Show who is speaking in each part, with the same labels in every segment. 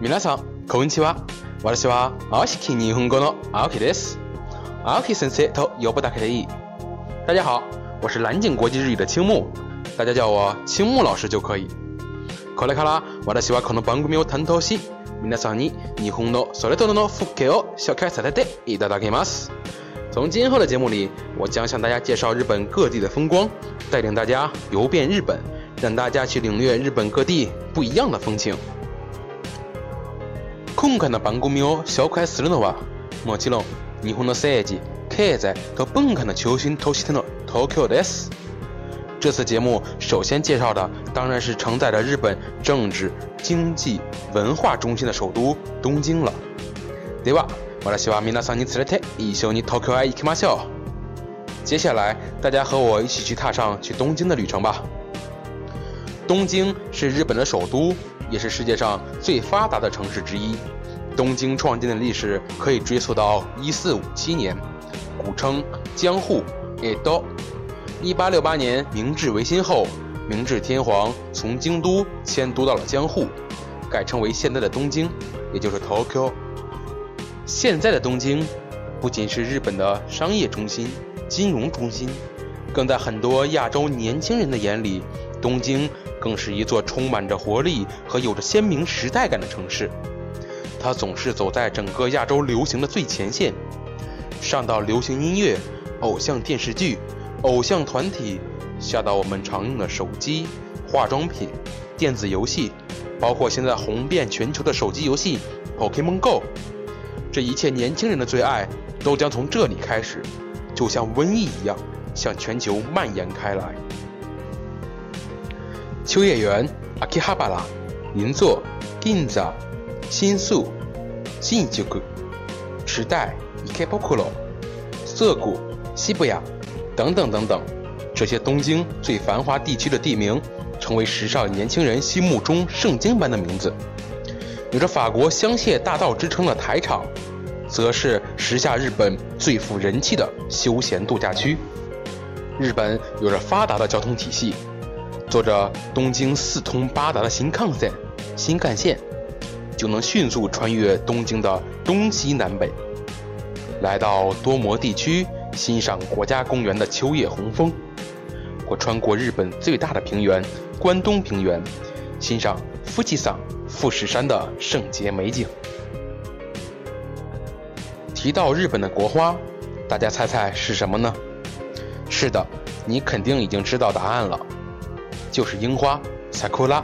Speaker 1: 皆さん、こんにちは。私はあしき日本語のあおきです。あおき先生とよぶだけでいい。大家好，我是蓝景国际日语的青木，大家叫我青木老师就可以。これから私はこの番組を担当し、皆さんに日本のそれぞれの風景を紹介させていただきます。从今后的节目里，我将向大家介绍日本各地的风光，带领大家游遍日本，让大家去领略日本各地不一样的风情。今回の番組を紹介するのは、もちろん日本の政治、経済和文化的中心都市の東京で s 这次节目首先介绍的当然是承载着日本政治、经济、文化中心的首都东京了。では、私は皆さんにこちらで一緒に東京へ行きましょう。接下来，大家和我一起去踏上去东京的旅程吧。东京是日本的首都。也是世界上最发达的城市之一。东京创建的历史可以追溯到一四五七年，古称江户 （Edo）。一八六八年明治维新后，明治天皇从京都迁都到了江户，改称为现在的东京，也就是 Tokyo。现在的东京不仅是日本的商业中心、金融中心，更在很多亚洲年轻人的眼里。东京更是一座充满着活力和有着鲜明时代感的城市，它总是走在整个亚洲流行的最前线。上到流行音乐、偶像电视剧、偶像团体，下到我们常用的手机、化妆品、电子游戏，包括现在红遍全球的手机游戏《Pokémon Go》，这一切年轻人的最爱，都将从这里开始，就像瘟疫一样向全球蔓延开来。秋叶原、a k i h a b a a 银座、Ginza、新宿、Shinjuku、时代、k k u o 涩谷、西伯雅等等等等，这些东京最繁华地区的地名，成为时尚年轻人心目中圣经般的名字。有着“法国香榭大道”之称的台场，则是时下日本最富人气的休闲度假区。日本有着发达的交通体系。坐着东京四通八达的新干线，新干线就能迅速穿越东京的东西南北，来到多摩地区欣赏国家公园的秋叶红枫，或穿过日本最大的平原关东平原，欣赏富士山富士山的圣洁美景。提到日本的国花，大家猜猜是什么呢？是的，你肯定已经知道答案了。就是樱花，sakura。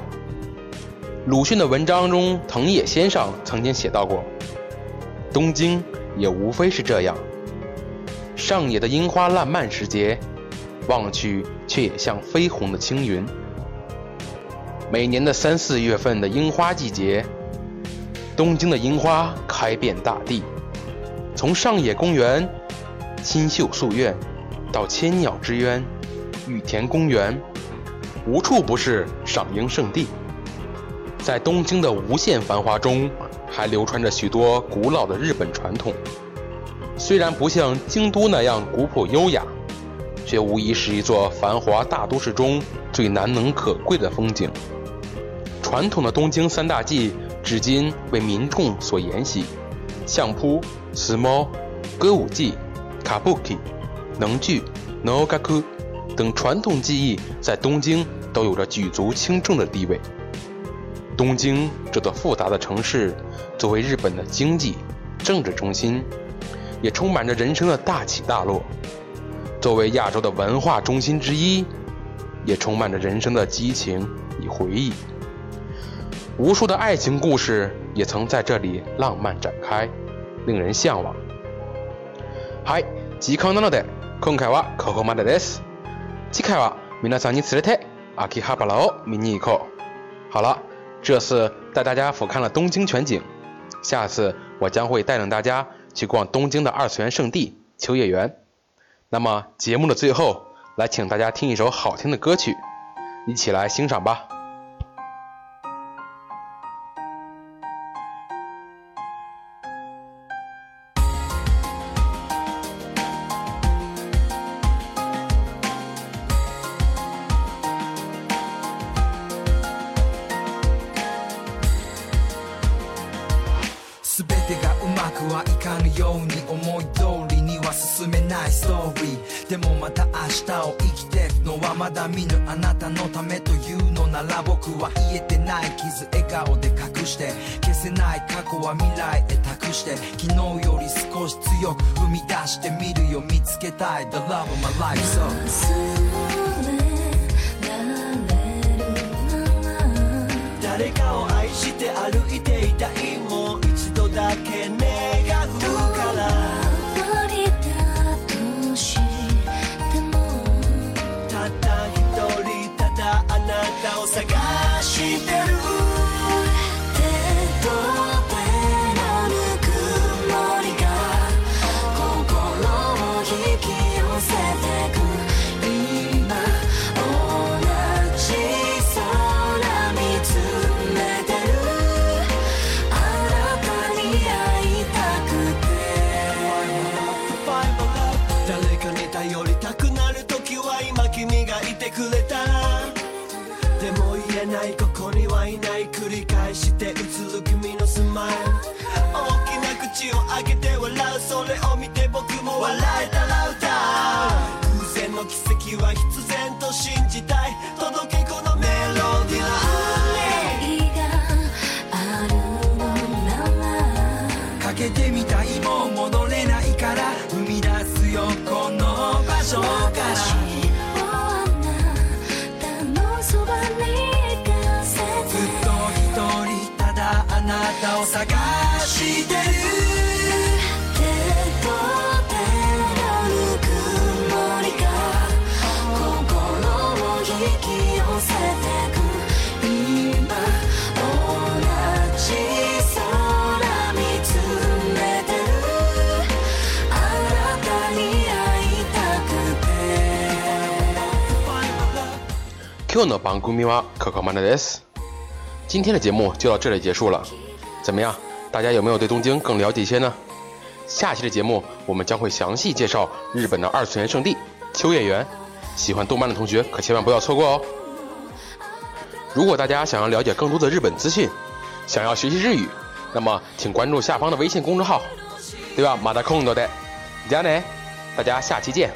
Speaker 1: 鲁迅的文章中，藤野先生曾经写到过：“东京也无非是这样。上野的樱花烂漫时节，望去却也像绯红的青云。”每年的三四月份的樱花季节，东京的樱花开遍大地，从上野公园、新秀树苑到千鸟之渊、羽田公园。无处不是赏樱圣地，在东京的无限繁华中，还流传着许多古老的日本传统。虽然不像京都那样古朴优雅，却无疑是一座繁华大都市中最难能可贵的风景。传统的东京三大祭，至今为民众所沿袭：相扑、s m a l l 歌舞伎、卡布 i 能剧、k u 等传统技艺在东京都有着举足轻重的地位。东京这座复杂的城市，作为日本的经济、政治中心，也充满着人生的大起大落。作为亚洲的文化中心之一，也充满着人生的激情与回忆。无数的爱情故事也曾在这里浪漫展开，令人向往。嗨，吉康纳诺空凯瓦可可马达斯。七开瓦米拉桑尼茨列特，阿基哈巴劳米尼伊克。好了，这次带大家俯瞰了东京全景，下次我将会带领大家去逛东京的二次元圣地秋叶原。那么节目的最后，来请大家听一首好听的歌曲，一起来欣赏吧。
Speaker 2: 僕はいかぬように思い通りには進めないストーリーでもまた明日を生きてくのはまだ見ぬあなたのためというのなら僕は言えてない傷笑顔で隠して消せない過去は未来へ託して昨日より少し強く踏み出してみるよ見つけたい The love of my life so
Speaker 3: 誰かを愛して歩いていたいもう一度だけ
Speaker 4: ねい
Speaker 3: ない繰り返して映る君のスマイル大きな口を開けて笑うそれを見て僕も笑えたら歌う偶然の奇跡は必然と信じたい届けこのメロディ
Speaker 4: のなら。
Speaker 2: かけてみたいもう戻れないから生み出すよこの場所から
Speaker 1: 库诺邦 c o 瓦可可曼德斯，今天的节目就到这里结束了。怎么样，大家有没有对东京更了解一些呢？下期的节目我们将会详细介绍日本的二次元圣地秋叶原，喜欢动漫的同学可千万不要错过哦。如果大家想要了解更多的日本资讯，想要学习日语，那么请关注下方的微信公众号，对吧？马达空多的加内，大家下期见。